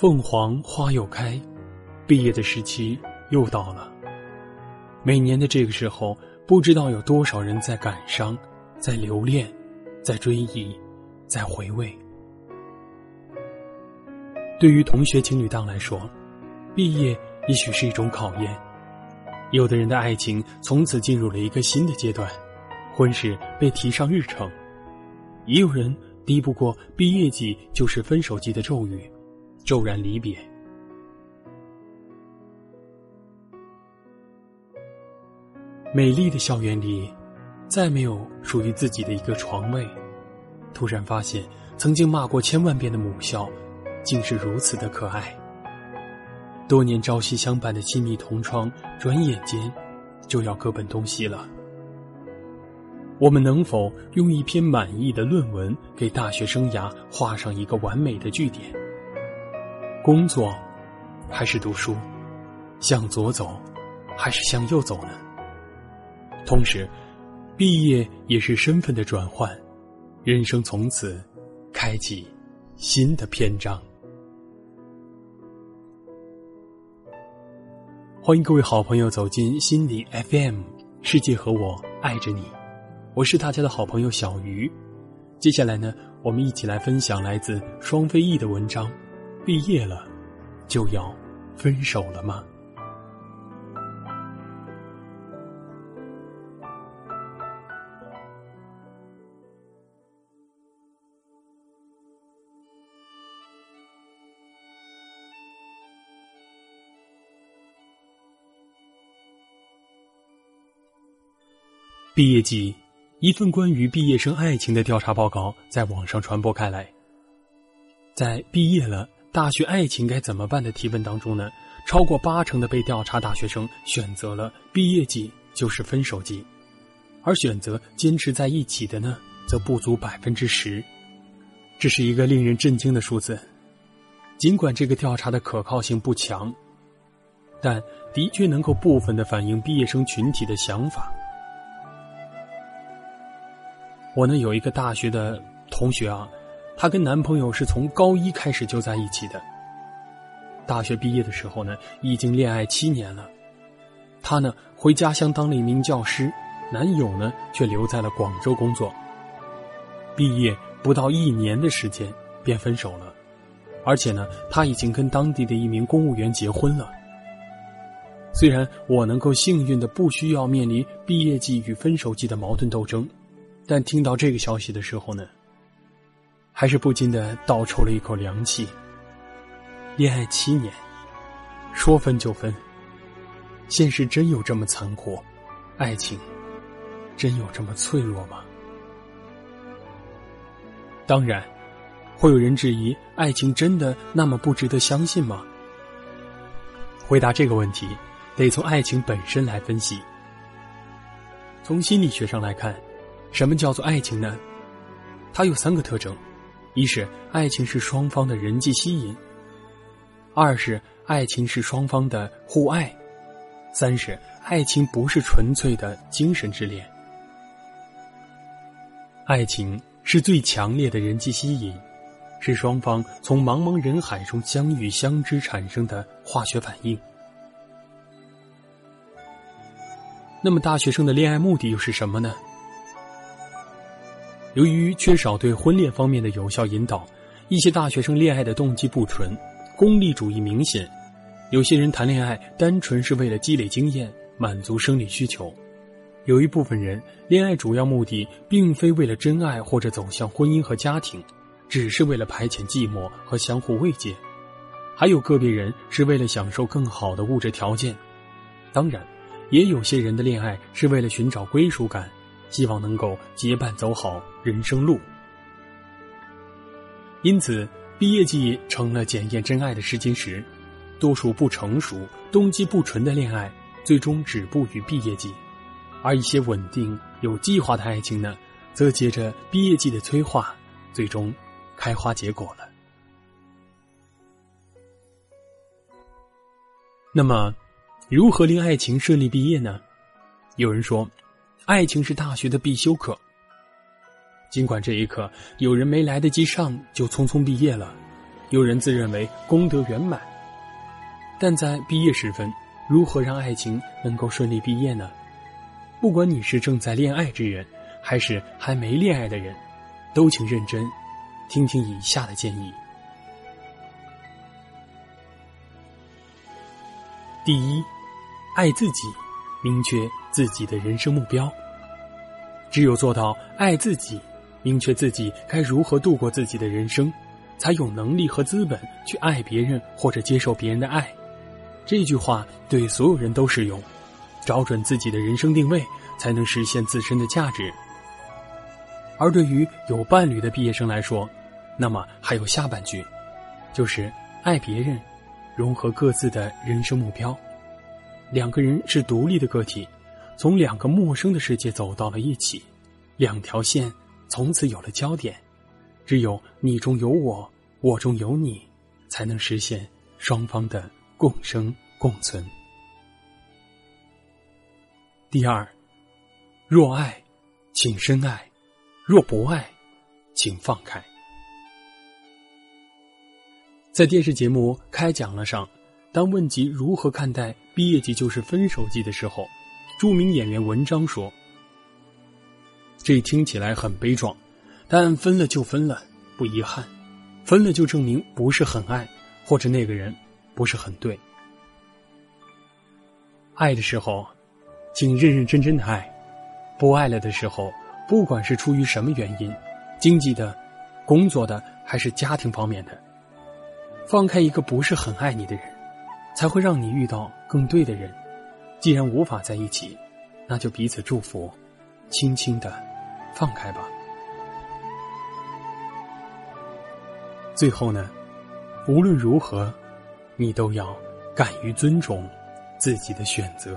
凤凰花又开，毕业的时期又到了。每年的这个时候，不知道有多少人在感伤，在留恋，在追忆，在回味。对于同学情侣档来说，毕业也许是一种考验。有的人的爱情从此进入了一个新的阶段，婚事被提上日程；也有人敌不过毕业季就是分手季的咒语，骤然离别。美丽的校园里，再没有属于自己的一个床位。突然发现，曾经骂过千万遍的母校，竟是如此的可爱。多年朝夕相伴的亲密同窗，转眼间就要各奔东西了。我们能否用一篇满意的论文，给大学生涯画上一个完美的句点？工作，还是读书？向左走，还是向右走呢？同时，毕业也是身份的转换，人生从此开启新的篇章。欢迎各位好朋友走进心理 FM，世界和我爱着你，我是大家的好朋友小鱼。接下来呢，我们一起来分享来自双飞翼的文章：毕业了，就要分手了吗？毕业季，一份关于毕业生爱情的调查报告在网上传播开来。在“毕业了，大学爱情该怎么办”的提问当中呢，超过八成的被调查大学生选择了毕业季就是分手季，而选择坚持在一起的呢，则不足百分之十。这是一个令人震惊的数字。尽管这个调查的可靠性不强，但的确能够部分的反映毕业生群体的想法。我呢有一个大学的同学啊，她跟男朋友是从高一开始就在一起的。大学毕业的时候呢，已经恋爱七年了。她呢回家乡当了一名教师，男友呢却留在了广州工作。毕业不到一年的时间便分手了，而且呢，他已经跟当地的一名公务员结婚了。虽然我能够幸运的不需要面临毕业季与分手季的矛盾斗争。但听到这个消息的时候呢，还是不禁的倒抽了一口凉气。恋爱七年，说分就分，现实真有这么残酷？爱情真有这么脆弱吗？当然，会有人质疑：爱情真的那么不值得相信吗？回答这个问题，得从爱情本身来分析。从心理学上来看。什么叫做爱情呢？它有三个特征：一是爱情是双方的人际吸引；二是爱情是双方的互爱；三是爱情不是纯粹的精神之恋。爱情是最强烈的人际吸引，是双方从茫茫人海中相遇相知产生的化学反应。那么，大学生的恋爱目的又是什么呢？由于缺少对婚恋方面的有效引导，一些大学生恋爱的动机不纯，功利主义明显。有些人谈恋爱单纯是为了积累经验，满足生理需求；有一部分人恋爱主要目的并非为了真爱或者走向婚姻和家庭，只是为了排遣寂寞和相互慰藉。还有个别人是为了享受更好的物质条件。当然，也有些人的恋爱是为了寻找归属感。希望能够结伴走好人生路，因此毕业季成了检验真爱的试金石。多数不成熟、动机不纯的恋爱，最终止步于毕业季；而一些稳定、有计划的爱情呢，则借着毕业季的催化，最终开花结果了。那么，如何令爱情顺利毕业呢？有人说。爱情是大学的必修课。尽管这一刻有人没来得及上就匆匆毕业了，有人自认为功德圆满。但在毕业时分，如何让爱情能够顺利毕业呢？不管你是正在恋爱之人，还是还没恋爱的人，都请认真听听以下的建议。第一，爱自己，明确自己的人生目标。只有做到爱自己，明确自己该如何度过自己的人生，才有能力和资本去爱别人或者接受别人的爱。这句话对所有人都适用，找准自己的人生定位，才能实现自身的价值。而对于有伴侣的毕业生来说，那么还有下半句，就是爱别人，融合各自的人生目标。两个人是独立的个体，从两个陌生的世界走到了一起，两条线从此有了焦点。只有你中有我，我中有你，才能实现双方的。共生共存。第二，若爱，请深爱；若不爱，请放开。在电视节目开讲了上，当问及如何看待毕业季就是分手季的时候，著名演员文章说：“这听起来很悲壮，但分了就分了，不遗憾；分了就证明不是很爱，或者那个人。”不是很对。爱的时候，请认认真真的爱；不爱了的时候，不管是出于什么原因，经济的、工作的还是家庭方面的，放开一个不是很爱你的人，才会让你遇到更对的人。既然无法在一起，那就彼此祝福，轻轻的放开吧。最后呢，无论如何。你都要敢于尊重自己的选择。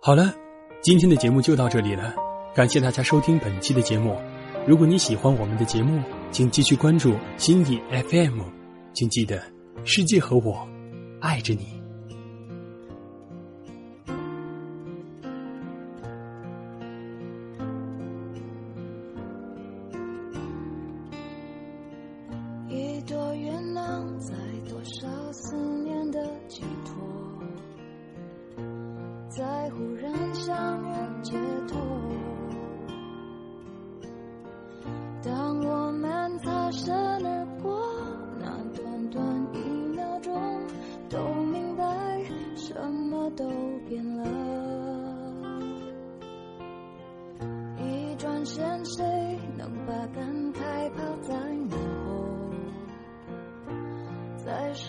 好了，今天的节目就到这里了，感谢大家收听本期的节目。如果你喜欢我们的节目，请继续关注心意 FM，请记得，世界和我爱着你。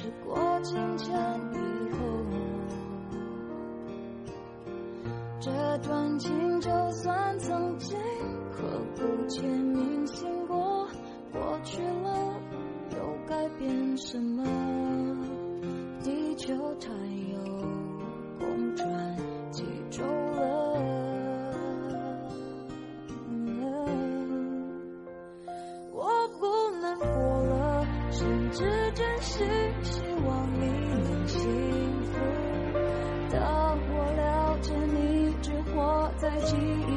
时过境迁以后，这段情就算。了，甚至真心希望你能幸福。当我了解你。只活在记忆